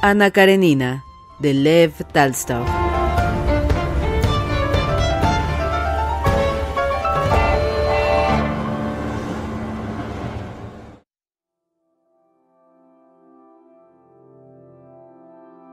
Ana Karenina, de Lev Talstov.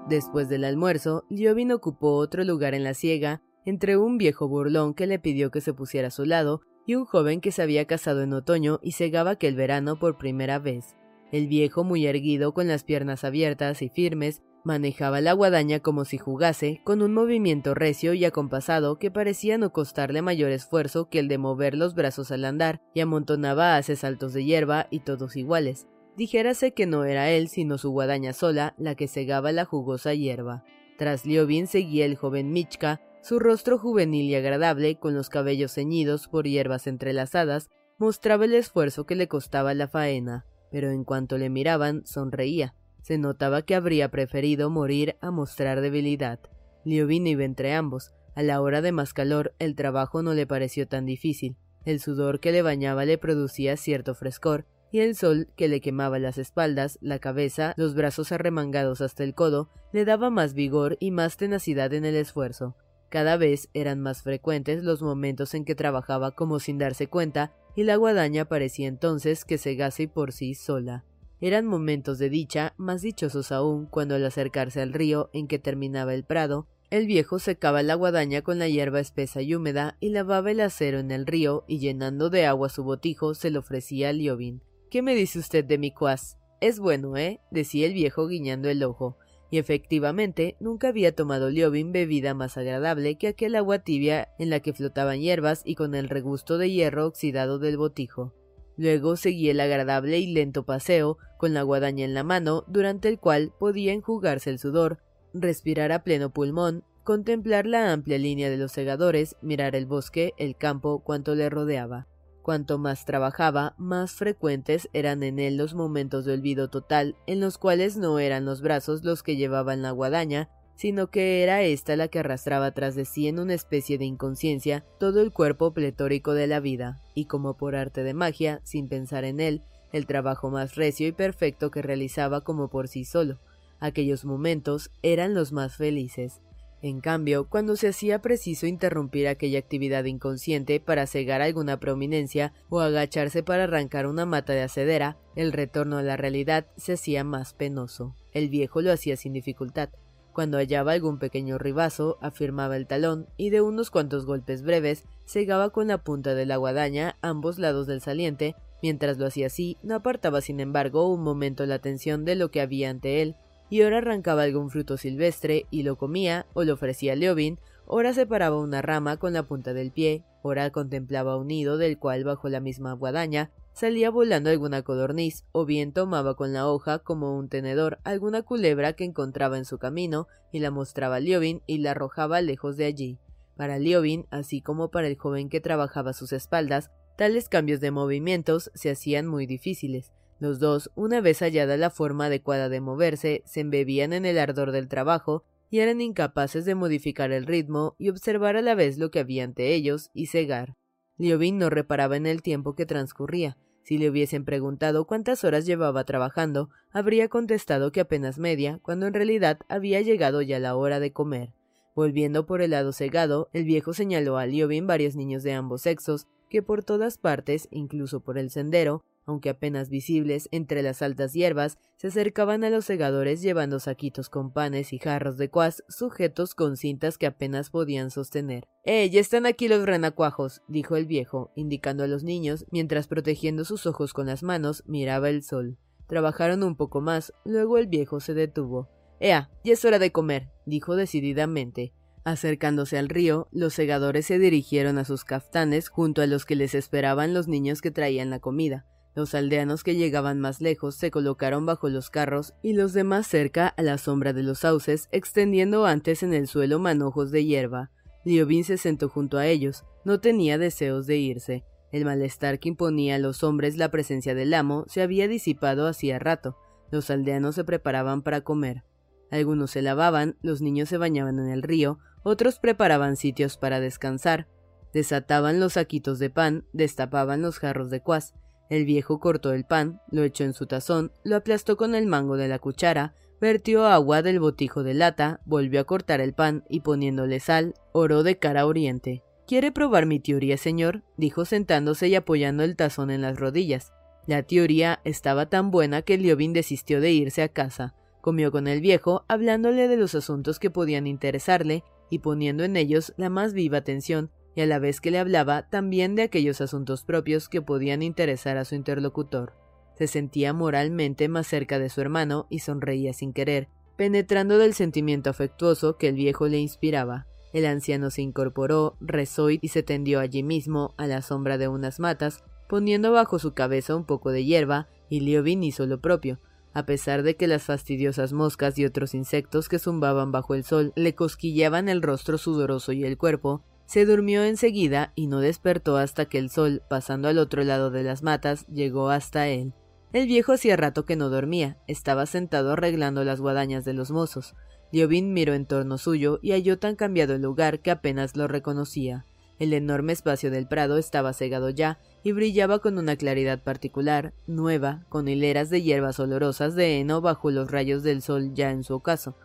Después del almuerzo, Liovin ocupó otro lugar en la siega entre un viejo burlón que le pidió que se pusiera a su lado y un joven que se había casado en otoño y cegaba aquel verano por primera vez. El viejo, muy erguido, con las piernas abiertas y firmes, manejaba la guadaña como si jugase, con un movimiento recio y acompasado que parecía no costarle mayor esfuerzo que el de mover los brazos al andar, y amontonaba haces saltos de hierba y todos iguales. Dijérase que no era él, sino su guadaña sola, la que segaba la jugosa hierba. Tras Liobin seguía el joven Michka, su rostro juvenil y agradable, con los cabellos ceñidos por hierbas entrelazadas, mostraba el esfuerzo que le costaba la faena pero en cuanto le miraban sonreía. Se notaba que habría preferido morir a mostrar debilidad. Liovin iba entre ambos. A la hora de más calor, el trabajo no le pareció tan difícil. El sudor que le bañaba le producía cierto frescor, y el sol que le quemaba las espaldas, la cabeza, los brazos arremangados hasta el codo, le daba más vigor y más tenacidad en el esfuerzo. Cada vez eran más frecuentes los momentos en que trabajaba como sin darse cuenta y la guadaña parecía entonces que cegase por sí sola. Eran momentos de dicha, más dichosos aún cuando al acercarse al río en que terminaba el prado, el viejo secaba la guadaña con la hierba espesa y húmeda y lavaba el acero en el río y llenando de agua su botijo se lo ofrecía a Liobin. ¿Qué me dice usted de mi cuas? Es bueno, ¿eh? decía el viejo guiñando el ojo y efectivamente nunca había tomado Liobin bebida más agradable que aquel agua tibia en la que flotaban hierbas y con el regusto de hierro oxidado del botijo. Luego seguía el agradable y lento paseo, con la guadaña en la mano, durante el cual podía enjugarse el sudor, respirar a pleno pulmón, contemplar la amplia línea de los segadores, mirar el bosque, el campo, cuanto le rodeaba. Cuanto más trabajaba, más frecuentes eran en él los momentos de olvido total, en los cuales no eran los brazos los que llevaban la guadaña, sino que era ésta la que arrastraba tras de sí en una especie de inconsciencia todo el cuerpo pletórico de la vida, y como por arte de magia, sin pensar en él, el trabajo más recio y perfecto que realizaba como por sí solo. Aquellos momentos eran los más felices, en cambio, cuando se hacía preciso interrumpir aquella actividad inconsciente para cegar alguna prominencia o agacharse para arrancar una mata de acedera, el retorno a la realidad se hacía más penoso. El viejo lo hacía sin dificultad. Cuando hallaba algún pequeño ribazo, afirmaba el talón y de unos cuantos golpes breves cegaba con la punta de la guadaña ambos lados del saliente. Mientras lo hacía así, no apartaba sin embargo un momento la atención de lo que había ante él, y ora arrancaba algún fruto silvestre y lo comía o lo ofrecía a Leovin, ora separaba una rama con la punta del pie, ora contemplaba un nido del cual bajo la misma guadaña salía volando alguna codorniz, o bien tomaba con la hoja como un tenedor alguna culebra que encontraba en su camino y la mostraba a Liobin y la arrojaba lejos de allí. Para Liobin, así como para el joven que trabajaba a sus espaldas, tales cambios de movimientos se hacían muy difíciles. Los dos, una vez hallada la forma adecuada de moverse, se embebían en el ardor del trabajo y eran incapaces de modificar el ritmo y observar a la vez lo que había ante ellos y cegar. Liobin no reparaba en el tiempo que transcurría. Si le hubiesen preguntado cuántas horas llevaba trabajando, habría contestado que apenas media, cuando en realidad había llegado ya la hora de comer. Volviendo por el lado cegado, el viejo señaló a Liobin varios niños de ambos sexos, que por todas partes, incluso por el sendero, aunque apenas visibles entre las altas hierbas, se acercaban a los segadores llevando saquitos con panes y jarros de cuas sujetos con cintas que apenas podían sostener. ¡Eh! Ya están aquí los renacuajos, dijo el viejo, indicando a los niños, mientras protegiendo sus ojos con las manos miraba el sol. Trabajaron un poco más, luego el viejo se detuvo. Ea, ya es hora de comer, dijo decididamente. Acercándose al río, los segadores se dirigieron a sus caftanes junto a los que les esperaban los niños que traían la comida. Los aldeanos que llegaban más lejos se colocaron bajo los carros y los demás cerca a la sombra de los sauces, extendiendo antes en el suelo manojos de hierba. Liobin se sentó junto a ellos. No tenía deseos de irse. El malestar que imponía a los hombres la presencia del amo se había disipado hacía rato. Los aldeanos se preparaban para comer. Algunos se lavaban, los niños se bañaban en el río, otros preparaban sitios para descansar, desataban los saquitos de pan, destapaban los jarros de cuas, el viejo cortó el pan, lo echó en su tazón, lo aplastó con el mango de la cuchara, vertió agua del botijo de lata, volvió a cortar el pan y poniéndole sal, oró de cara a oriente. ¿Quiere probar mi teoría, señor? dijo sentándose y apoyando el tazón en las rodillas. La teoría estaba tan buena que Liobin desistió de irse a casa. Comió con el viejo, hablándole de los asuntos que podían interesarle y poniendo en ellos la más viva atención, y a la vez que le hablaba también de aquellos asuntos propios que podían interesar a su interlocutor. Se sentía moralmente más cerca de su hermano y sonreía sin querer, penetrando del sentimiento afectuoso que el viejo le inspiraba. El anciano se incorporó, rezó y se tendió allí mismo, a la sombra de unas matas, poniendo bajo su cabeza un poco de hierba, y Liobin hizo lo propio, a pesar de que las fastidiosas moscas y otros insectos que zumbaban bajo el sol le cosquillaban el rostro sudoroso y el cuerpo, se durmió enseguida y no despertó hasta que el sol, pasando al otro lado de las matas, llegó hasta él. El viejo hacía rato que no dormía, estaba sentado arreglando las guadañas de los mozos. Liobin miró en torno suyo y halló tan cambiado el lugar que apenas lo reconocía. El enorme espacio del prado estaba cegado ya y brillaba con una claridad particular, nueva, con hileras de hierbas olorosas de heno bajo los rayos del sol ya en su ocaso.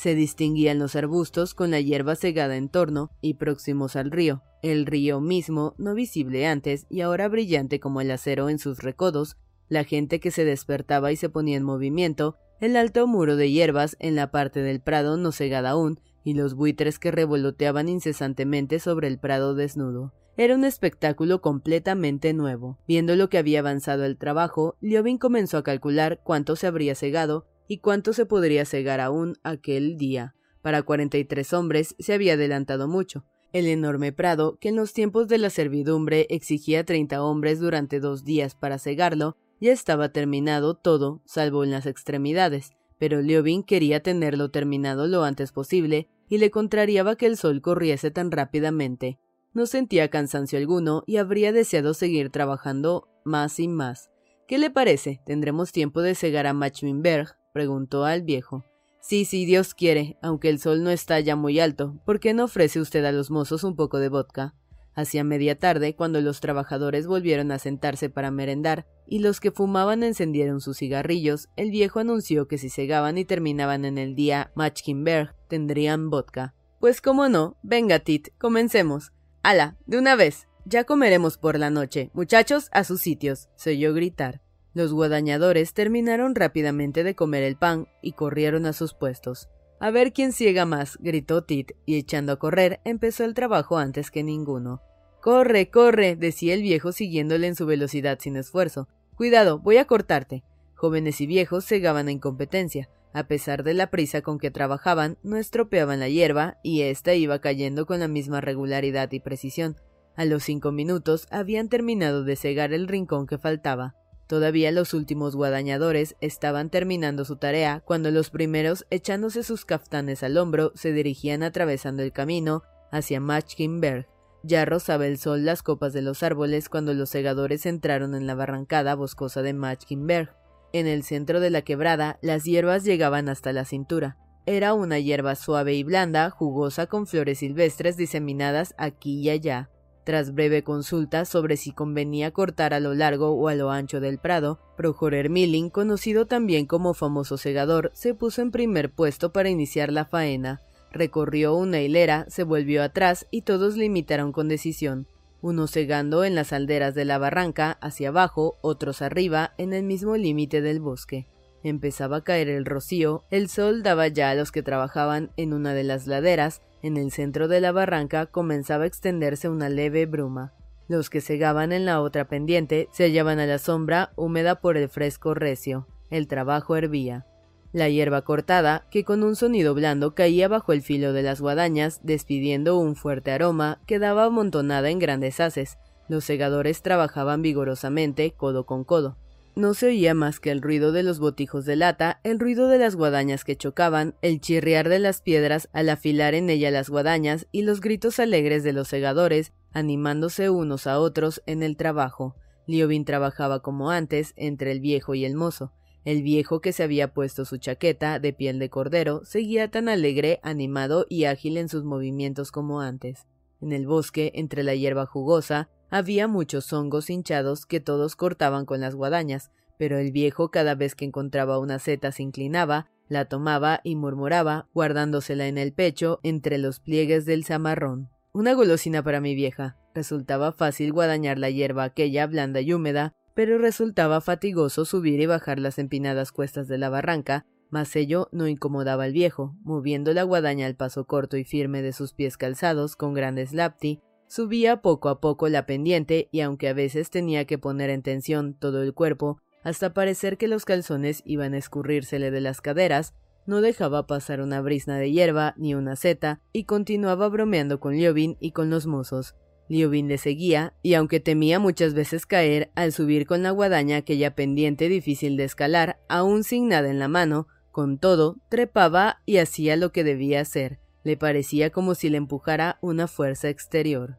Se distinguían los arbustos con la hierba cegada en torno y próximos al río. El río mismo, no visible antes y ahora brillante como el acero en sus recodos, la gente que se despertaba y se ponía en movimiento, el alto muro de hierbas en la parte del prado no cegada aún, y los buitres que revoloteaban incesantemente sobre el prado desnudo. Era un espectáculo completamente nuevo. Viendo lo que había avanzado el trabajo, Liobin comenzó a calcular cuánto se habría cegado y cuánto se podría cegar aún aquel día. Para cuarenta y tres hombres se había adelantado mucho. El enorme prado, que en los tiempos de la servidumbre exigía treinta hombres durante dos días para cegarlo, ya estaba terminado todo, salvo en las extremidades, pero Liobin quería tenerlo terminado lo antes posible, y le contrariaba que el sol corriese tan rápidamente. No sentía cansancio alguno y habría deseado seguir trabajando más y más. ¿Qué le parece? Tendremos tiempo de cegar a Machminberg preguntó al viejo. Sí, sí, Dios quiere, aunque el sol no está ya muy alto, ¿por qué no ofrece usted a los mozos un poco de vodka? Hacia media tarde, cuando los trabajadores volvieron a sentarse para merendar y los que fumaban encendieron sus cigarrillos, el viejo anunció que si cegaban y terminaban en el día Machkinberg, tendrían vodka. Pues cómo no, venga, Tit, comencemos. ¡Hala! De una vez. Ya comeremos por la noche. Muchachos, a sus sitios. se oyó gritar. Los guadañadores terminaron rápidamente de comer el pan y corrieron a sus puestos. A ver quién ciega más, gritó Tit, y echando a correr, empezó el trabajo antes que ninguno. Corre, corre, decía el viejo siguiéndole en su velocidad sin esfuerzo. Cuidado, voy a cortarte. Jóvenes y viejos cegaban en competencia. A pesar de la prisa con que trabajaban, no estropeaban la hierba, y ésta iba cayendo con la misma regularidad y precisión. A los cinco minutos habían terminado de cegar el rincón que faltaba. Todavía los últimos guadañadores estaban terminando su tarea cuando los primeros, echándose sus caftanes al hombro, se dirigían atravesando el camino hacia Machkinberg. Ya rozaba el sol las copas de los árboles cuando los segadores entraron en la barrancada boscosa de Machkinberg. En el centro de la quebrada, las hierbas llegaban hasta la cintura. Era una hierba suave y blanda, jugosa con flores silvestres diseminadas aquí y allá. Tras breve consulta sobre si convenía cortar a lo largo o a lo ancho del prado, Projorer Milling, conocido también como famoso segador, se puso en primer puesto para iniciar la faena. Recorrió una hilera, se volvió atrás y todos le imitaron con decisión, unos segando en las alderas de la barranca hacia abajo, otros arriba, en el mismo límite del bosque. Empezaba a caer el rocío, el sol daba ya a los que trabajaban en una de las laderas, en el centro de la barranca comenzaba a extenderse una leve bruma. Los que segaban en la otra pendiente se hallaban a la sombra, húmeda por el fresco recio. El trabajo hervía. La hierba cortada, que con un sonido blando caía bajo el filo de las guadañas, despidiendo un fuerte aroma, quedaba amontonada en grandes haces. Los segadores trabajaban vigorosamente, codo con codo. No se oía más que el ruido de los botijos de lata, el ruido de las guadañas que chocaban, el chirriar de las piedras al afilar en ella las guadañas y los gritos alegres de los segadores, animándose unos a otros en el trabajo. Liobin trabajaba como antes, entre el viejo y el mozo. El viejo que se había puesto su chaqueta de piel de cordero seguía tan alegre, animado y ágil en sus movimientos como antes. En el bosque, entre la hierba jugosa, había muchos hongos hinchados que todos cortaban con las guadañas, pero el viejo cada vez que encontraba una seta se inclinaba, la tomaba y murmuraba, guardándosela en el pecho entre los pliegues del zamarrón. Una golosina para mi vieja. Resultaba fácil guadañar la hierba aquella blanda y húmeda, pero resultaba fatigoso subir y bajar las empinadas cuestas de la barranca, mas ello no incomodaba al viejo, moviendo la guadaña al paso corto y firme de sus pies calzados con grandes lapti, Subía poco a poco la pendiente y aunque a veces tenía que poner en tensión todo el cuerpo, hasta parecer que los calzones iban a escurrírsele de las caderas, no dejaba pasar una brisna de hierba ni una seta y continuaba bromeando con Liobin y con los mozos. Liobin le seguía, y aunque temía muchas veces caer al subir con la guadaña aquella pendiente difícil de escalar, aún sin nada en la mano, con todo, trepaba y hacía lo que debía hacer. Le parecía como si le empujara una fuerza exterior.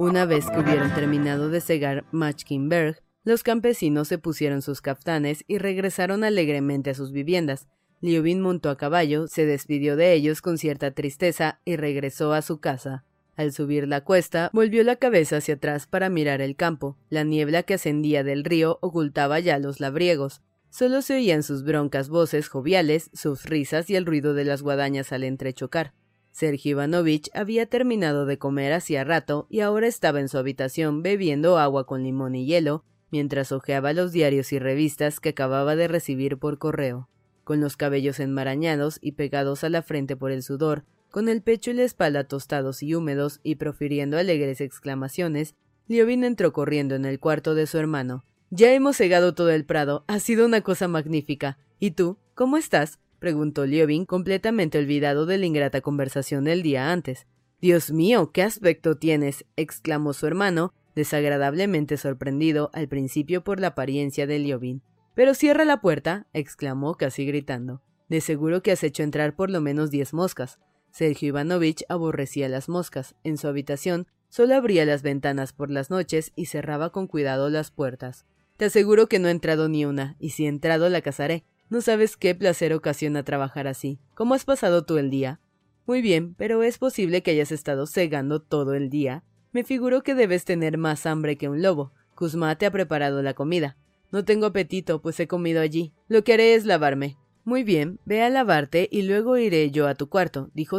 Una vez que hubieron terminado de cegar Machkinberg, los campesinos se pusieron sus caftanes y regresaron alegremente a sus viviendas. Liubin montó a caballo, se despidió de ellos con cierta tristeza y regresó a su casa. Al subir la cuesta, volvió la cabeza hacia atrás para mirar el campo. La niebla que ascendía del río ocultaba ya los labriegos. Solo se oían sus broncas voces joviales, sus risas y el ruido de las guadañas al entrechocar. Sergio Ivanovich había terminado de comer hacía rato y ahora estaba en su habitación bebiendo agua con limón y hielo, mientras hojeaba los diarios y revistas que acababa de recibir por correo. Con los cabellos enmarañados y pegados a la frente por el sudor, con el pecho y la espalda tostados y húmedos y profiriendo alegres exclamaciones, Liobin entró corriendo en el cuarto de su hermano. Ya hemos cegado todo el prado. Ha sido una cosa magnífica. ¿Y tú? ¿Cómo estás? preguntó Liobin, completamente olvidado de la ingrata conversación del día antes. Dios mío, qué aspecto tienes. exclamó su hermano, desagradablemente sorprendido al principio por la apariencia de Liobin. Pero cierra la puerta, exclamó casi gritando. De seguro que has hecho entrar por lo menos diez moscas. Sergio Ivanovich aborrecía las moscas. En su habitación solo abría las ventanas por las noches y cerraba con cuidado las puertas. Te aseguro que no he entrado ni una, y si he entrado la cazaré. No sabes qué placer ocasiona trabajar así. ¿Cómo has pasado tú el día? Muy bien, pero es posible que hayas estado cegando todo el día. Me figuro que debes tener más hambre que un lobo. Kuzma te ha preparado la comida. No tengo apetito, pues he comido allí. Lo que haré es lavarme. Muy bien, ve a lavarte y luego iré yo a tu cuarto, dijo,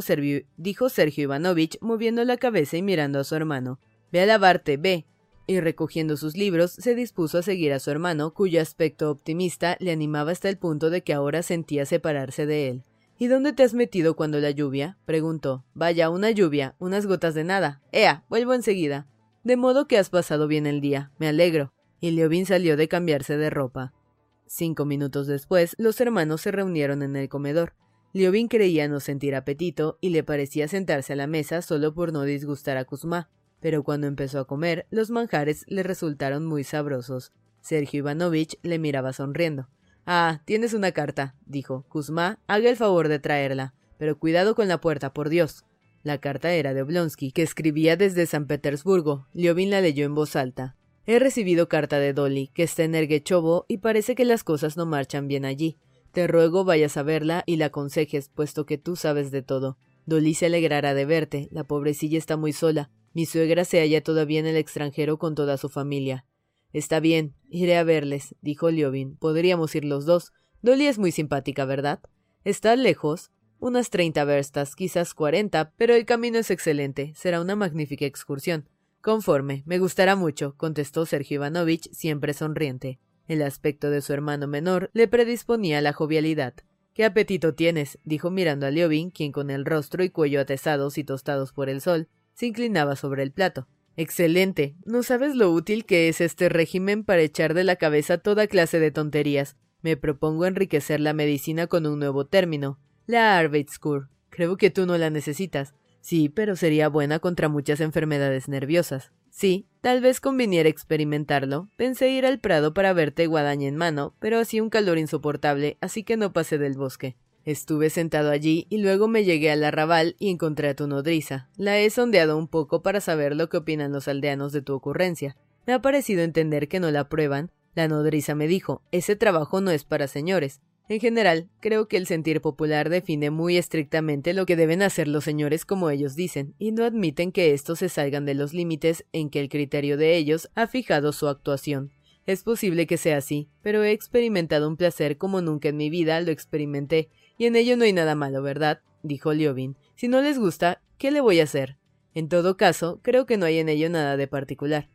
dijo Sergio Ivanovich, moviendo la cabeza y mirando a su hermano. Ve a lavarte, ve. Y recogiendo sus libros, se dispuso a seguir a su hermano, cuyo aspecto optimista le animaba hasta el punto de que ahora sentía separarse de él. ¿Y dónde te has metido cuando la lluvia? preguntó. Vaya, una lluvia, unas gotas de nada. Ea, vuelvo enseguida. De modo que has pasado bien el día. Me alegro. y Liobin salió de cambiarse de ropa. Cinco minutos después, los hermanos se reunieron en el comedor. Liobin creía no sentir apetito y le parecía sentarse a la mesa solo por no disgustar a Kuzma, pero cuando empezó a comer, los manjares le resultaron muy sabrosos. Sergio Ivanovich le miraba sonriendo. Ah, tienes una carta, dijo. Kuzma, haga el favor de traerla. Pero cuidado con la puerta, por Dios. La carta era de Oblonsky, que escribía desde San Petersburgo. Liobin la leyó en voz alta. He recibido carta de Dolly, que está en Erguechovo, y parece que las cosas no marchan bien allí. Te ruego vayas a verla y la aconsejes, puesto que tú sabes de todo. Dolly se alegrará de verte, la pobrecilla está muy sola. Mi suegra se halla todavía en el extranjero con toda su familia. Está bien, iré a verles, dijo Liobin. Podríamos ir los dos. Dolly es muy simpática, ¿verdad? Está lejos. Unas treinta verstas, quizás cuarenta, pero el camino es excelente. Será una magnífica excursión. Conforme, me gustará mucho, contestó Sergio Ivanovich, siempre sonriente. El aspecto de su hermano menor le predisponía a la jovialidad. ¿Qué apetito tienes? dijo mirando a Liobin, quien con el rostro y cuello atesados y tostados por el sol, se inclinaba sobre el plato. Excelente. No sabes lo útil que es este régimen para echar de la cabeza toda clase de tonterías. Me propongo enriquecer la medicina con un nuevo término, la Arbeitskur. Creo que tú no la necesitas. Sí, pero sería buena contra muchas enfermedades nerviosas. Sí, tal vez conviniera experimentarlo. Pensé ir al Prado para verte guadaña en mano, pero hacía un calor insoportable, así que no pasé del bosque. Estuve sentado allí y luego me llegué al arrabal y encontré a tu nodriza. La he sondeado un poco para saber lo que opinan los aldeanos de tu ocurrencia. Me ha parecido entender que no la aprueban. La nodriza me dijo, ese trabajo no es para señores. En general, creo que el sentir popular define muy estrictamente lo que deben hacer los señores como ellos dicen, y no admiten que estos se salgan de los límites en que el criterio de ellos ha fijado su actuación. Es posible que sea así, pero he experimentado un placer como nunca en mi vida lo experimenté, y en ello no hay nada malo, ¿verdad? dijo Liobin. Si no les gusta, ¿qué le voy a hacer? En todo caso, creo que no hay en ello nada de particular.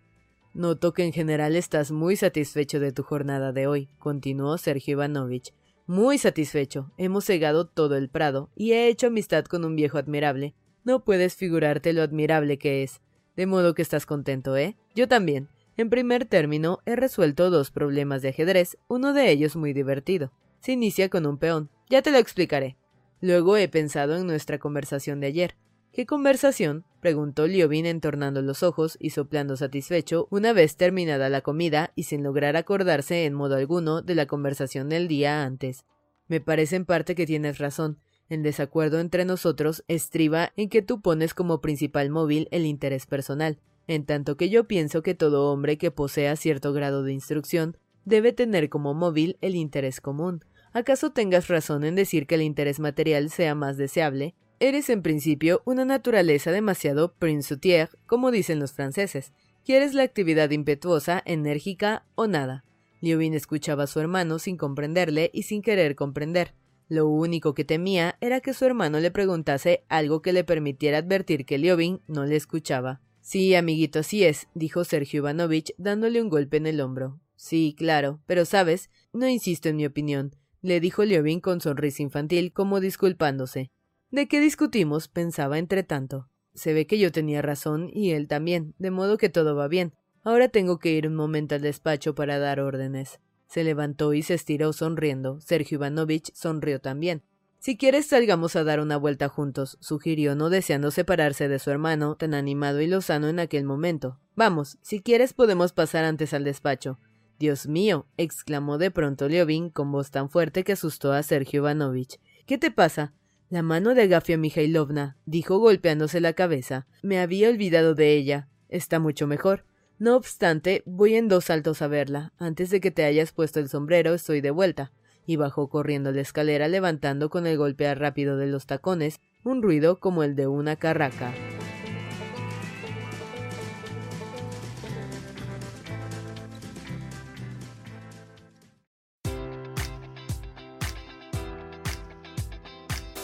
Noto que en general estás muy satisfecho de tu jornada de hoy, continuó Sergio Ivanovich. Muy satisfecho. Hemos cegado todo el prado y he hecho amistad con un viejo admirable. No puedes figurarte lo admirable que es. De modo que estás contento, ¿eh? Yo también. En primer término, he resuelto dos problemas de ajedrez, uno de ellos muy divertido. Se inicia con un peón. Ya te lo explicaré. Luego he pensado en nuestra conversación de ayer. ¿Qué conversación? preguntó Liobin entornando los ojos y soplando satisfecho una vez terminada la comida y sin lograr acordarse en modo alguno de la conversación del día antes. Me parece en parte que tienes razón. El desacuerdo entre nosotros estriba en que tú pones como principal móvil el interés personal, en tanto que yo pienso que todo hombre que posea cierto grado de instrucción debe tener como móvil el interés común. ¿Acaso tengas razón en decir que el interés material sea más deseable? Eres en principio una naturaleza demasiado princière, como dicen los franceses. Quieres la actividad impetuosa, enérgica o nada. Liobin escuchaba a su hermano sin comprenderle y sin querer comprender. Lo único que temía era que su hermano le preguntase algo que le permitiera advertir que Liobin no le escuchaba. Sí, amiguito, así es, dijo Sergio Ivanovich, dándole un golpe en el hombro. Sí, claro, pero sabes, no insisto en mi opinión, le dijo Liobin con sonrisa infantil, como disculpándose. ¿De qué discutimos? pensaba entre tanto. Se ve que yo tenía razón y él también, de modo que todo va bien. Ahora tengo que ir un momento al despacho para dar órdenes. Se levantó y se estiró sonriendo. Sergio Ivanovich sonrió también. Si quieres salgamos a dar una vuelta juntos, sugirió, no deseando separarse de su hermano, tan animado y lozano en aquel momento. Vamos, si quieres podemos pasar antes al despacho. Dios mío, exclamó de pronto Liobin con voz tan fuerte que asustó a Sergio Ivanovich. ¿Qué te pasa? La mano de Agafia Mijailovna, dijo golpeándose la cabeza. Me había olvidado de ella. Está mucho mejor. No obstante, voy en dos saltos a verla. Antes de que te hayas puesto el sombrero, estoy de vuelta. Y bajó corriendo la escalera levantando con el golpear rápido de los tacones un ruido como el de una carraca.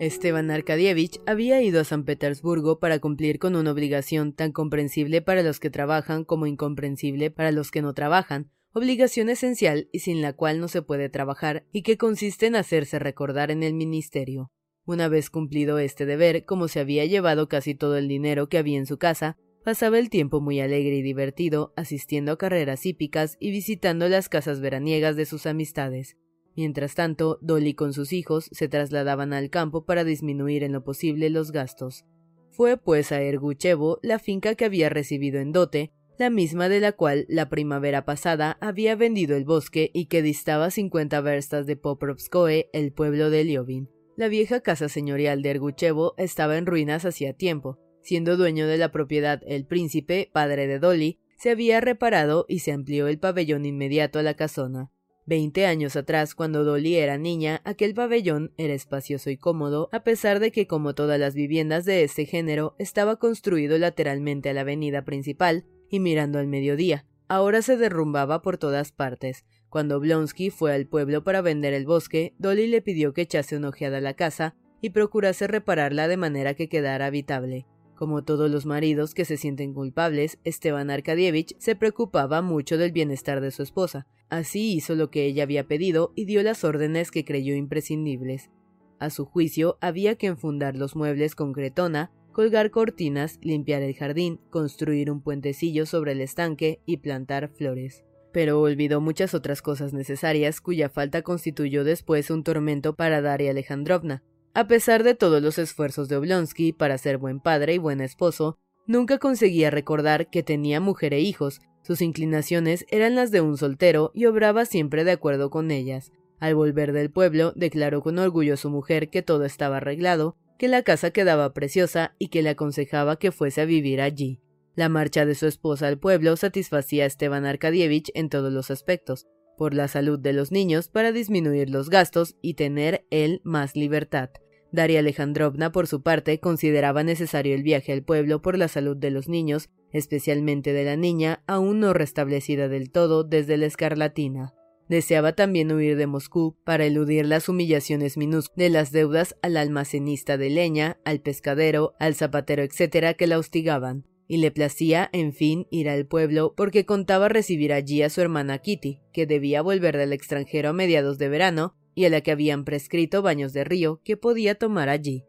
Esteban Arkadievich había ido a San Petersburgo para cumplir con una obligación tan comprensible para los que trabajan como incomprensible para los que no trabajan, obligación esencial y sin la cual no se puede trabajar, y que consiste en hacerse recordar en el ministerio. Una vez cumplido este deber, como se había llevado casi todo el dinero que había en su casa, pasaba el tiempo muy alegre y divertido, asistiendo a carreras hípicas y visitando las casas veraniegas de sus amistades. Mientras tanto, Dolly con sus hijos se trasladaban al campo para disminuir en lo posible los gastos. Fue pues a Erguchevo la finca que había recibido en dote, la misma de la cual la primavera pasada había vendido el bosque y que distaba cincuenta verstas de Poprovskoe, el pueblo de Liovin. La vieja casa señorial de Erguchevo estaba en ruinas hacía tiempo. Siendo dueño de la propiedad el príncipe, padre de Dolly, se había reparado y se amplió el pabellón inmediato a la casona. Veinte años atrás, cuando Dolly era niña, aquel pabellón era espacioso y cómodo, a pesar de que, como todas las viviendas de este género, estaba construido lateralmente a la avenida principal y mirando al mediodía. Ahora se derrumbaba por todas partes. Cuando Blonsky fue al pueblo para vender el bosque, Dolly le pidió que echase una ojeada a la casa y procurase repararla de manera que quedara habitable. Como todos los maridos que se sienten culpables, Esteban Arkadievich se preocupaba mucho del bienestar de su esposa. Así hizo lo que ella había pedido y dio las órdenes que creyó imprescindibles. A su juicio, había que enfundar los muebles con cretona, colgar cortinas, limpiar el jardín, construir un puentecillo sobre el estanque y plantar flores. Pero olvidó muchas otras cosas necesarias cuya falta constituyó después un tormento para Daria Alejandrovna. A pesar de todos los esfuerzos de Oblonsky para ser buen padre y buen esposo, nunca conseguía recordar que tenía mujer e hijos, sus inclinaciones eran las de un soltero y obraba siempre de acuerdo con ellas. Al volver del pueblo, declaró con orgullo a su mujer que todo estaba arreglado, que la casa quedaba preciosa y que le aconsejaba que fuese a vivir allí. La marcha de su esposa al pueblo satisfacía a Esteban Arkadievich en todos los aspectos, por la salud de los niños para disminuir los gastos y tener él más libertad. Daria Alejandrovna, por su parte, consideraba necesario el viaje al pueblo por la salud de los niños, especialmente de la niña, aún no restablecida del todo desde la escarlatina. Deseaba también huir de Moscú para eludir las humillaciones minúsculas de las deudas al almacenista de leña, al pescadero, al zapatero, etc., que la hostigaban, y le placía, en fin, ir al pueblo porque contaba recibir allí a su hermana Kitty, que debía volver del extranjero a mediados de verano y a la que habían prescrito baños de río que podía tomar allí.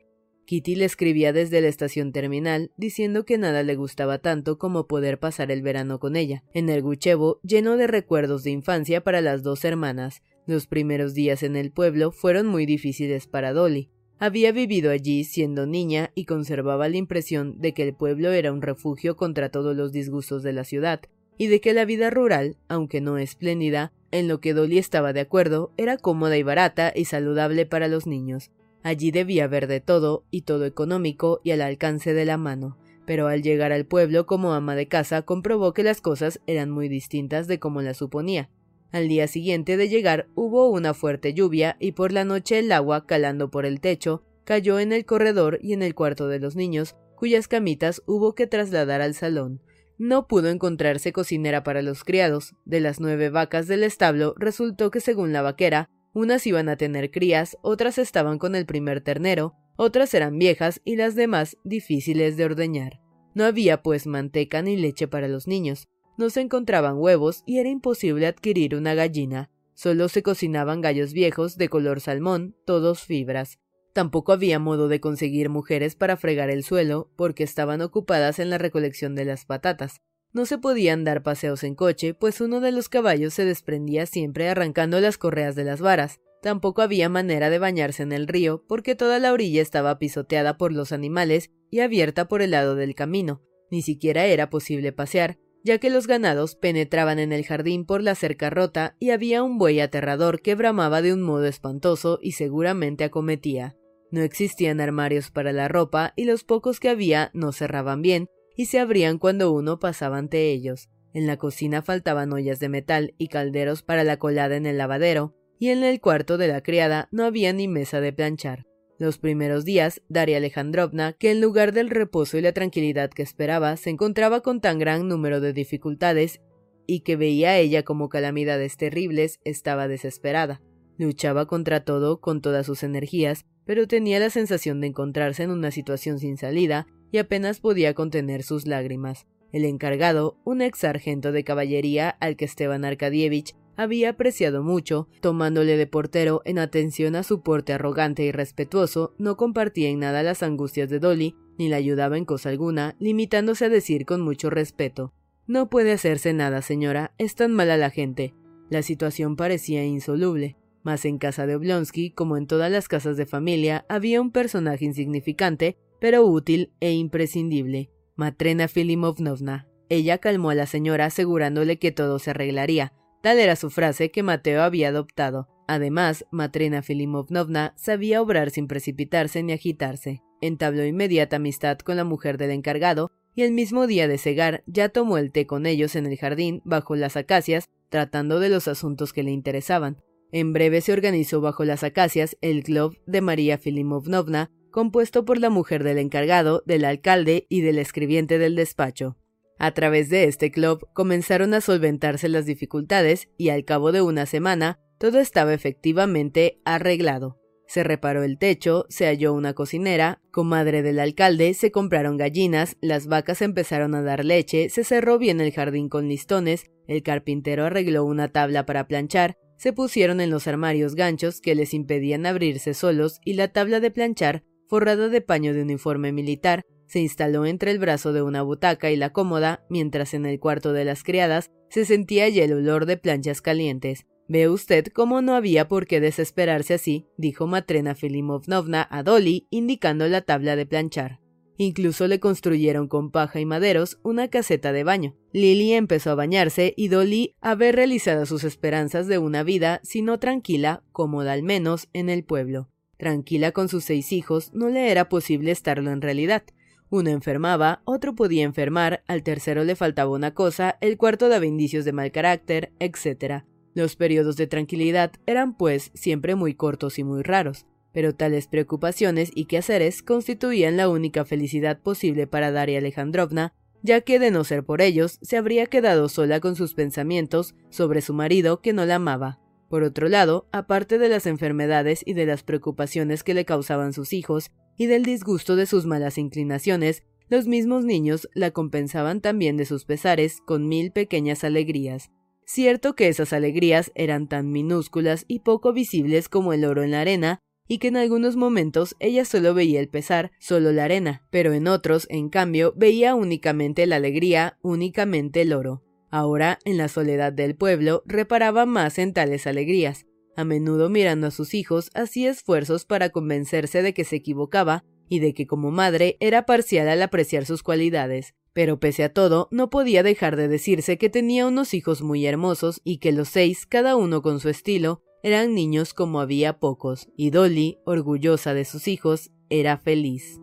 Kitty le escribía desde la estación terminal diciendo que nada le gustaba tanto como poder pasar el verano con ella, en el Guchevo lleno de recuerdos de infancia para las dos hermanas. Los primeros días en el pueblo fueron muy difíciles para Dolly. Había vivido allí siendo niña y conservaba la impresión de que el pueblo era un refugio contra todos los disgustos de la ciudad, y de que la vida rural, aunque no espléndida, en lo que Dolly estaba de acuerdo, era cómoda y barata y saludable para los niños. Allí debía haber de todo, y todo económico y al alcance de la mano. Pero al llegar al pueblo como ama de casa comprobó que las cosas eran muy distintas de como la suponía. Al día siguiente de llegar hubo una fuerte lluvia y por la noche el agua, calando por el techo, cayó en el corredor y en el cuarto de los niños, cuyas camitas hubo que trasladar al salón. No pudo encontrarse cocinera para los criados. De las nueve vacas del establo resultó que según la vaquera, unas iban a tener crías, otras estaban con el primer ternero, otras eran viejas y las demás difíciles de ordeñar. No había pues manteca ni leche para los niños, no se encontraban huevos y era imposible adquirir una gallina. Solo se cocinaban gallos viejos de color salmón, todos fibras. Tampoco había modo de conseguir mujeres para fregar el suelo, porque estaban ocupadas en la recolección de las patatas. No se podían dar paseos en coche, pues uno de los caballos se desprendía siempre arrancando las correas de las varas. Tampoco había manera de bañarse en el río, porque toda la orilla estaba pisoteada por los animales y abierta por el lado del camino. Ni siquiera era posible pasear, ya que los ganados penetraban en el jardín por la cerca rota y había un buey aterrador que bramaba de un modo espantoso y seguramente acometía. No existían armarios para la ropa y los pocos que había no cerraban bien y se abrían cuando uno pasaba ante ellos. En la cocina faltaban ollas de metal y calderos para la colada en el lavadero, y en el cuarto de la criada no había ni mesa de planchar. Los primeros días, Daria Alejandrovna, que en lugar del reposo y la tranquilidad que esperaba, se encontraba con tan gran número de dificultades y que veía a ella como calamidades terribles, estaba desesperada. Luchaba contra todo con todas sus energías, pero tenía la sensación de encontrarse en una situación sin salida y apenas podía contener sus lágrimas. El encargado, un ex sargento de caballería al que Esteban Arkadievich había apreciado mucho, tomándole de portero en atención a su porte arrogante y respetuoso, no compartía en nada las angustias de Dolly, ni la ayudaba en cosa alguna, limitándose a decir con mucho respeto No puede hacerse nada, señora, es tan mala la gente. La situación parecía insoluble, mas en casa de Oblonsky, como en todas las casas de familia, había un personaje insignificante, pero útil e imprescindible, Matrena Filimovnovna. Ella calmó a la señora asegurándole que todo se arreglaría, Tal era su frase que Mateo había adoptado. Además, Matrena Filimovnovna sabía obrar sin precipitarse ni agitarse. Entabló inmediata amistad con la mujer del encargado y el mismo día de cegar ya tomó el té con ellos en el jardín bajo las acacias, tratando de los asuntos que le interesaban. En breve se organizó bajo las acacias el club de María Filimovnovna, compuesto por la mujer del encargado, del alcalde y del escribiente del despacho. A través de este club comenzaron a solventarse las dificultades y al cabo de una semana todo estaba efectivamente arreglado. Se reparó el techo, se halló una cocinera, comadre del alcalde, se compraron gallinas, las vacas empezaron a dar leche, se cerró bien el jardín con listones, el carpintero arregló una tabla para planchar, se pusieron en los armarios ganchos que les impedían abrirse solos y la tabla de planchar, forrada de paño de uniforme militar, se instaló entre el brazo de una butaca y la cómoda, mientras en el cuarto de las criadas se sentía ya el olor de planchas calientes. Ve usted cómo no había por qué desesperarse así, dijo Matrena Filimovnovna a Dolly, indicando la tabla de planchar. Incluso le construyeron con paja y maderos una caseta de baño. Lily empezó a bañarse y Dolly a ver realizadas sus esperanzas de una vida, si no tranquila, cómoda al menos, en el pueblo. Tranquila con sus seis hijos, no le era posible estarlo en realidad. Uno enfermaba, otro podía enfermar, al tercero le faltaba una cosa, el cuarto daba indicios de mal carácter, etc. Los periodos de tranquilidad eran, pues, siempre muy cortos y muy raros, pero tales preocupaciones y quehaceres constituían la única felicidad posible para Daria Alejandrovna, ya que de no ser por ellos, se habría quedado sola con sus pensamientos sobre su marido que no la amaba. Por otro lado, aparte de las enfermedades y de las preocupaciones que le causaban sus hijos, y del disgusto de sus malas inclinaciones, los mismos niños la compensaban también de sus pesares con mil pequeñas alegrías. Cierto que esas alegrías eran tan minúsculas y poco visibles como el oro en la arena, y que en algunos momentos ella solo veía el pesar, solo la arena, pero en otros, en cambio, veía únicamente la alegría, únicamente el oro. Ahora, en la soledad del pueblo, reparaba más en tales alegrías, a menudo mirando a sus hijos, hacía esfuerzos para convencerse de que se equivocaba y de que como madre era parcial al apreciar sus cualidades. Pero pese a todo, no podía dejar de decirse que tenía unos hijos muy hermosos y que los seis, cada uno con su estilo, eran niños como había pocos, y Dolly, orgullosa de sus hijos, era feliz.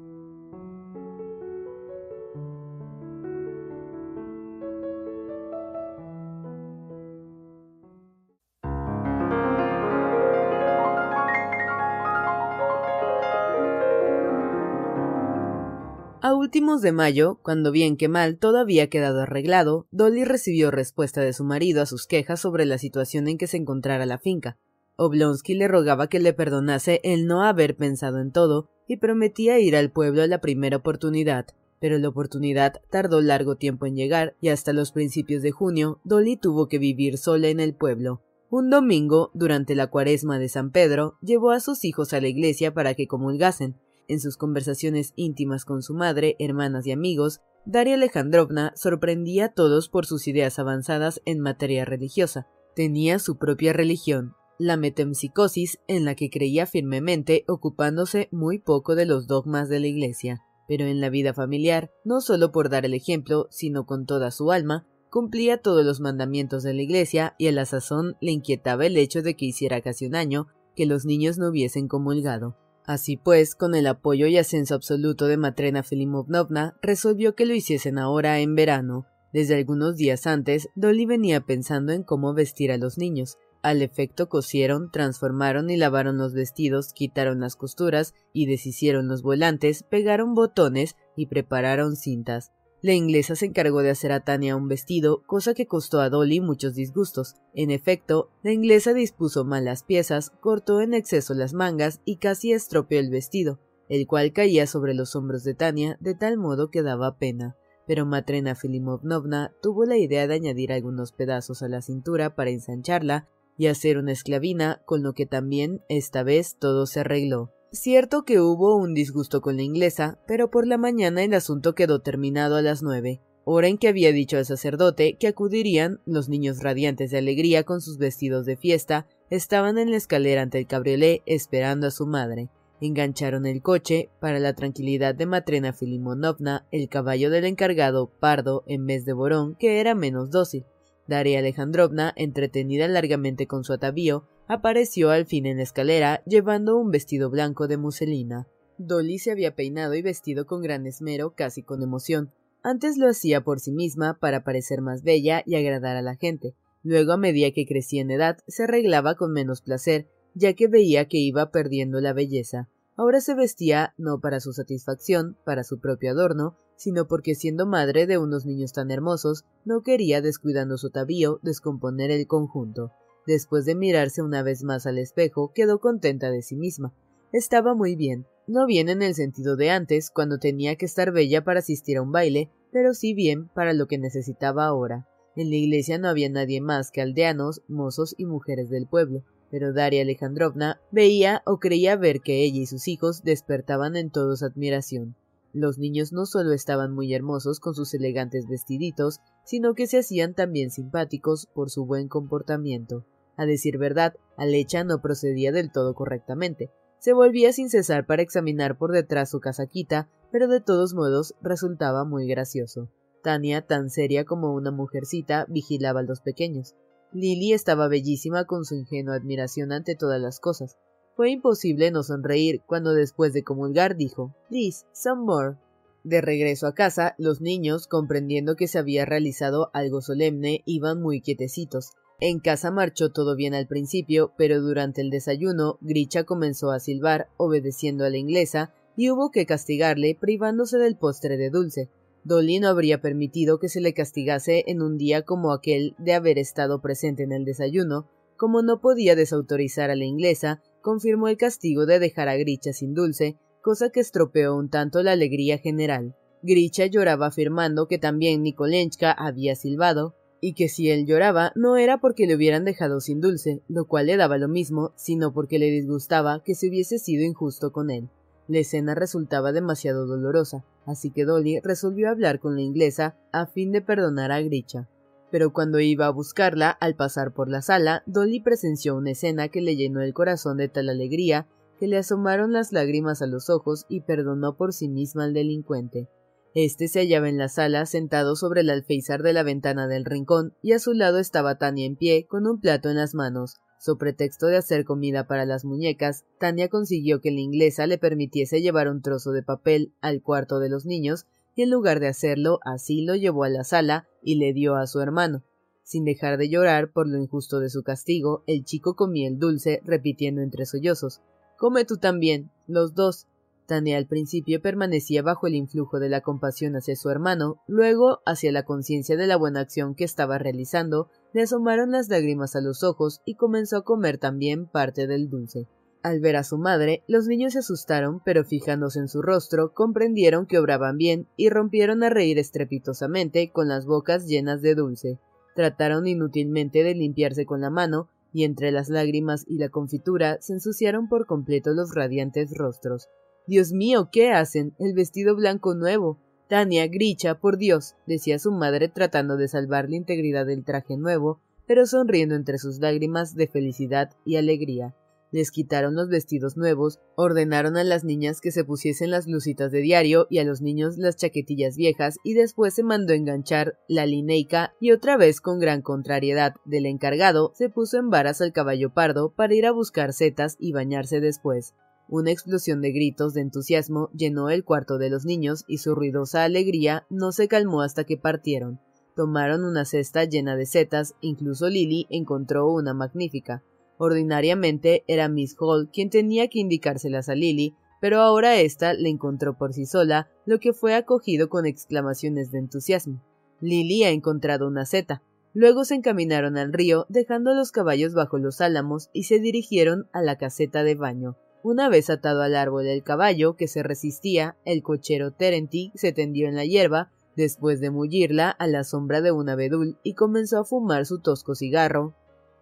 A últimos de mayo, cuando bien que mal todo había quedado arreglado, Dolly recibió respuesta de su marido a sus quejas sobre la situación en que se encontrara la finca. Oblonsky le rogaba que le perdonase el no haber pensado en todo y prometía ir al pueblo a la primera oportunidad, pero la oportunidad tardó largo tiempo en llegar y hasta los principios de junio Dolly tuvo que vivir sola en el pueblo. Un domingo, durante la cuaresma de San Pedro, llevó a sus hijos a la iglesia para que comulgasen, en sus conversaciones íntimas con su madre, hermanas y amigos, Daria Alejandrovna sorprendía a todos por sus ideas avanzadas en materia religiosa. Tenía su propia religión, la metempsicosis, en la que creía firmemente, ocupándose muy poco de los dogmas de la Iglesia. Pero en la vida familiar, no solo por dar el ejemplo, sino con toda su alma, cumplía todos los mandamientos de la Iglesia y a la sazón le inquietaba el hecho de que hiciera casi un año que los niños no hubiesen comulgado. Así pues, con el apoyo y ascenso absoluto de Matrena Filimovnovna, resolvió que lo hiciesen ahora en verano. Desde algunos días antes, Dolly venía pensando en cómo vestir a los niños. Al efecto cosieron, transformaron y lavaron los vestidos, quitaron las costuras y deshicieron los volantes, pegaron botones y prepararon cintas. La inglesa se encargó de hacer a Tania un vestido, cosa que costó a Dolly muchos disgustos. En efecto, la inglesa dispuso mal las piezas, cortó en exceso las mangas y casi estropeó el vestido, el cual caía sobre los hombros de Tania de tal modo que daba pena. Pero Matrena Filimovnovna tuvo la idea de añadir algunos pedazos a la cintura para ensancharla y hacer una esclavina, con lo que también esta vez todo se arregló. Cierto que hubo un disgusto con la inglesa, pero por la mañana el asunto quedó terminado a las nueve, hora en que había dicho al sacerdote que acudirían los niños radiantes de alegría con sus vestidos de fiesta, estaban en la escalera ante el cabriolé esperando a su madre. Engancharon el coche, para la tranquilidad de Matrena Filimonovna, el caballo del encargado, pardo, en vez de borón, que era menos dócil. Daria Alejandrovna, entretenida largamente con su atavío, apareció al fin en la escalera llevando un vestido blanco de muselina. Dolly se había peinado y vestido con gran esmero, casi con emoción. Antes lo hacía por sí misma para parecer más bella y agradar a la gente. Luego, a medida que crecía en edad, se arreglaba con menos placer, ya que veía que iba perdiendo la belleza. Ahora se vestía no para su satisfacción, para su propio adorno, sino porque siendo madre de unos niños tan hermosos, no quería, descuidando su atavío, descomponer el conjunto. Después de mirarse una vez más al espejo, quedó contenta de sí misma. Estaba muy bien, no bien en el sentido de antes, cuando tenía que estar bella para asistir a un baile, pero sí bien para lo que necesitaba ahora. En la iglesia no había nadie más que aldeanos, mozos y mujeres del pueblo, pero Daria Alejandrovna veía o creía ver que ella y sus hijos despertaban en todos admiración. Los niños no solo estaban muy hermosos con sus elegantes vestiditos, sino que se hacían también simpáticos por su buen comportamiento. A decir verdad, Alecha no procedía del todo correctamente. Se volvía sin cesar para examinar por detrás su casaquita, pero de todos modos resultaba muy gracioso. Tania, tan seria como una mujercita, vigilaba a los pequeños. Lily estaba bellísima con su ingenua admiración ante todas las cosas. Fue imposible no sonreír cuando después de comulgar dijo Please, some more. De regreso a casa, los niños, comprendiendo que se había realizado algo solemne, iban muy quietecitos. En casa marchó todo bien al principio, pero durante el desayuno Gricha comenzó a silbar, obedeciendo a la inglesa, y hubo que castigarle privándose del postre de dulce. Dolly no habría permitido que se le castigase en un día como aquel de haber estado presente en el desayuno, como no podía desautorizar a la inglesa, confirmó el castigo de dejar a Gricha sin dulce, cosa que estropeó un tanto la alegría general. Gricha lloraba afirmando que también Nikolenchka había silbado, y que si él lloraba no era porque le hubieran dejado sin dulce, lo cual le daba lo mismo, sino porque le disgustaba que se hubiese sido injusto con él. La escena resultaba demasiado dolorosa, así que Dolly resolvió hablar con la inglesa a fin de perdonar a Gricha. Pero cuando iba a buscarla, al pasar por la sala, Dolly presenció una escena que le llenó el corazón de tal alegría que le asomaron las lágrimas a los ojos y perdonó por sí misma al delincuente. Este se hallaba en la sala, sentado sobre el alféizar de la ventana del rincón, y a su lado estaba Tania en pie, con un plato en las manos. So pretexto de hacer comida para las muñecas, Tania consiguió que la inglesa le permitiese llevar un trozo de papel al cuarto de los niños, y en lugar de hacerlo, así lo llevó a la sala y le dio a su hermano. Sin dejar de llorar por lo injusto de su castigo, el chico comía el dulce, repitiendo entre sollozos Come tú también, los dos. Tania al principio permanecía bajo el influjo de la compasión hacia su hermano, luego, hacia la conciencia de la buena acción que estaba realizando, le asomaron las lágrimas a los ojos y comenzó a comer también parte del dulce. Al ver a su madre, los niños se asustaron, pero fijándose en su rostro, comprendieron que obraban bien y rompieron a reír estrepitosamente con las bocas llenas de dulce. Trataron inútilmente de limpiarse con la mano, y entre las lágrimas y la confitura se ensuciaron por completo los radiantes rostros. Dios mío, ¿qué hacen? El vestido blanco nuevo. Tania, Gricha, por Dios, decía su madre tratando de salvar la integridad del traje nuevo, pero sonriendo entre sus lágrimas de felicidad y alegría. Les quitaron los vestidos nuevos, ordenaron a las niñas que se pusiesen las lucitas de diario y a los niños las chaquetillas viejas y después se mandó enganchar la lineica y otra vez con gran contrariedad del encargado se puso en varas al caballo pardo para ir a buscar setas y bañarse después. Una explosión de gritos de entusiasmo llenó el cuarto de los niños y su ruidosa alegría no se calmó hasta que partieron. Tomaron una cesta llena de setas, incluso Lily encontró una magnífica. Ordinariamente era Miss Hall quien tenía que indicárselas a Lily, pero ahora ésta le encontró por sí sola, lo que fue acogido con exclamaciones de entusiasmo. Lily ha encontrado una seta. Luego se encaminaron al río, dejando los caballos bajo los álamos, y se dirigieron a la caseta de baño. Una vez atado al árbol el caballo, que se resistía, el cochero Terenti se tendió en la hierba, después de mullirla a la sombra de un abedul, y comenzó a fumar su tosco cigarro,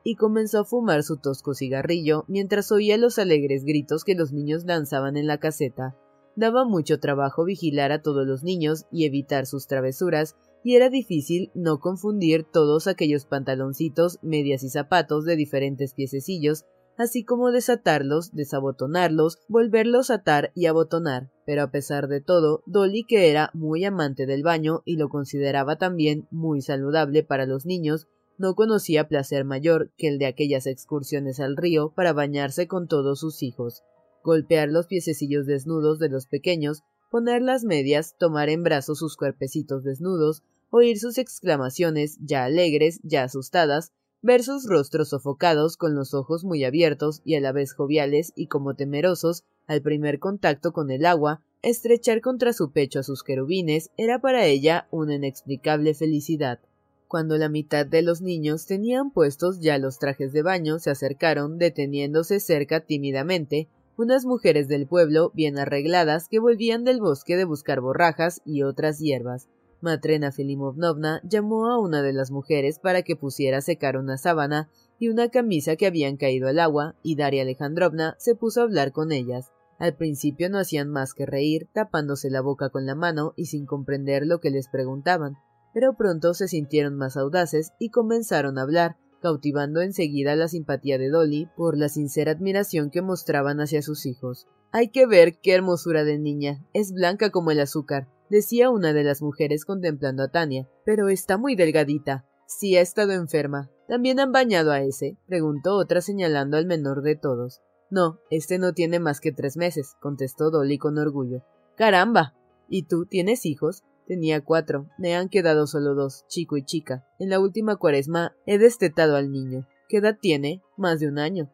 y comenzó a fumar su tosco cigarrillo mientras oía los alegres gritos que los niños lanzaban en la caseta. Daba mucho trabajo vigilar a todos los niños y evitar sus travesuras, y era difícil no confundir todos aquellos pantaloncitos, medias y zapatos de diferentes piececillos así como desatarlos, desabotonarlos, volverlos a atar y abotonar. Pero a pesar de todo, Dolly, que era muy amante del baño y lo consideraba también muy saludable para los niños, no conocía placer mayor que el de aquellas excursiones al río para bañarse con todos sus hijos, golpear los piececillos desnudos de los pequeños, poner las medias, tomar en brazos sus cuerpecitos desnudos, oír sus exclamaciones, ya alegres, ya asustadas, ver sus rostros sofocados con los ojos muy abiertos y a la vez joviales y como temerosos al primer contacto con el agua, estrechar contra su pecho a sus querubines era para ella una inexplicable felicidad. Cuando la mitad de los niños tenían puestos ya los trajes de baño, se acercaron, deteniéndose cerca tímidamente, unas mujeres del pueblo bien arregladas que volvían del bosque de buscar borrajas y otras hierbas. Matrena Filimovnovna llamó a una de las mujeres para que pusiera a secar una sábana y una camisa que habían caído al agua, y Daria Alejandrovna se puso a hablar con ellas. Al principio no hacían más que reír, tapándose la boca con la mano y sin comprender lo que les preguntaban, pero pronto se sintieron más audaces y comenzaron a hablar, cautivando enseguida la simpatía de Dolly por la sincera admiración que mostraban hacia sus hijos. Hay que ver qué hermosura de niña. Es blanca como el azúcar decía una de las mujeres contemplando a Tania, pero está muy delgadita. Sí ha estado enferma. ¿También han bañado a ese? preguntó otra señalando al menor de todos. No, este no tiene más que tres meses, contestó Dolly con orgullo. Caramba. ¿Y tú tienes hijos? Tenía cuatro. Me han quedado solo dos, chico y chica. En la última cuaresma he destetado al niño. ¿Qué edad tiene? Más de un año.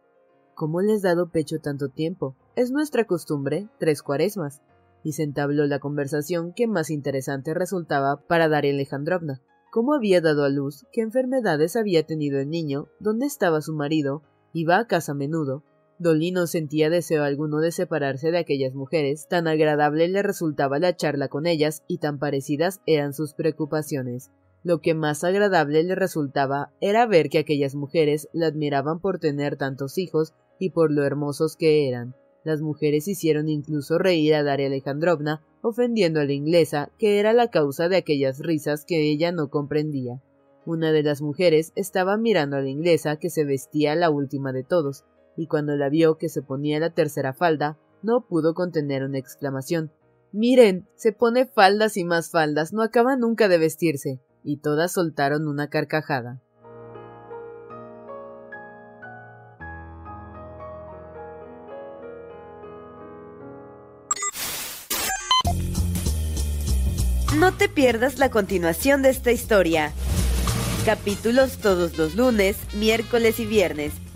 ¿Cómo le has dado pecho tanto tiempo? Es nuestra costumbre, tres cuaresmas y se entabló la conversación que más interesante resultaba para Daria Alejandrovna. ¿Cómo había dado a luz? ¿Qué enfermedades había tenido el niño? ¿Dónde estaba su marido? ¿Iba a casa a menudo? Dolly no sentía deseo alguno de separarse de aquellas mujeres, tan agradable le resultaba la charla con ellas y tan parecidas eran sus preocupaciones. Lo que más agradable le resultaba era ver que aquellas mujeres la admiraban por tener tantos hijos y por lo hermosos que eran. Las mujeres hicieron incluso reír a Daria Alejandrovna, ofendiendo a la inglesa, que era la causa de aquellas risas que ella no comprendía. Una de las mujeres estaba mirando a la inglesa que se vestía la última de todos, y cuando la vio que se ponía la tercera falda, no pudo contener una exclamación. Miren, se pone faldas y más faldas, no acaba nunca de vestirse. Y todas soltaron una carcajada. No te pierdas la continuación de esta historia. Capítulos todos los lunes, miércoles y viernes.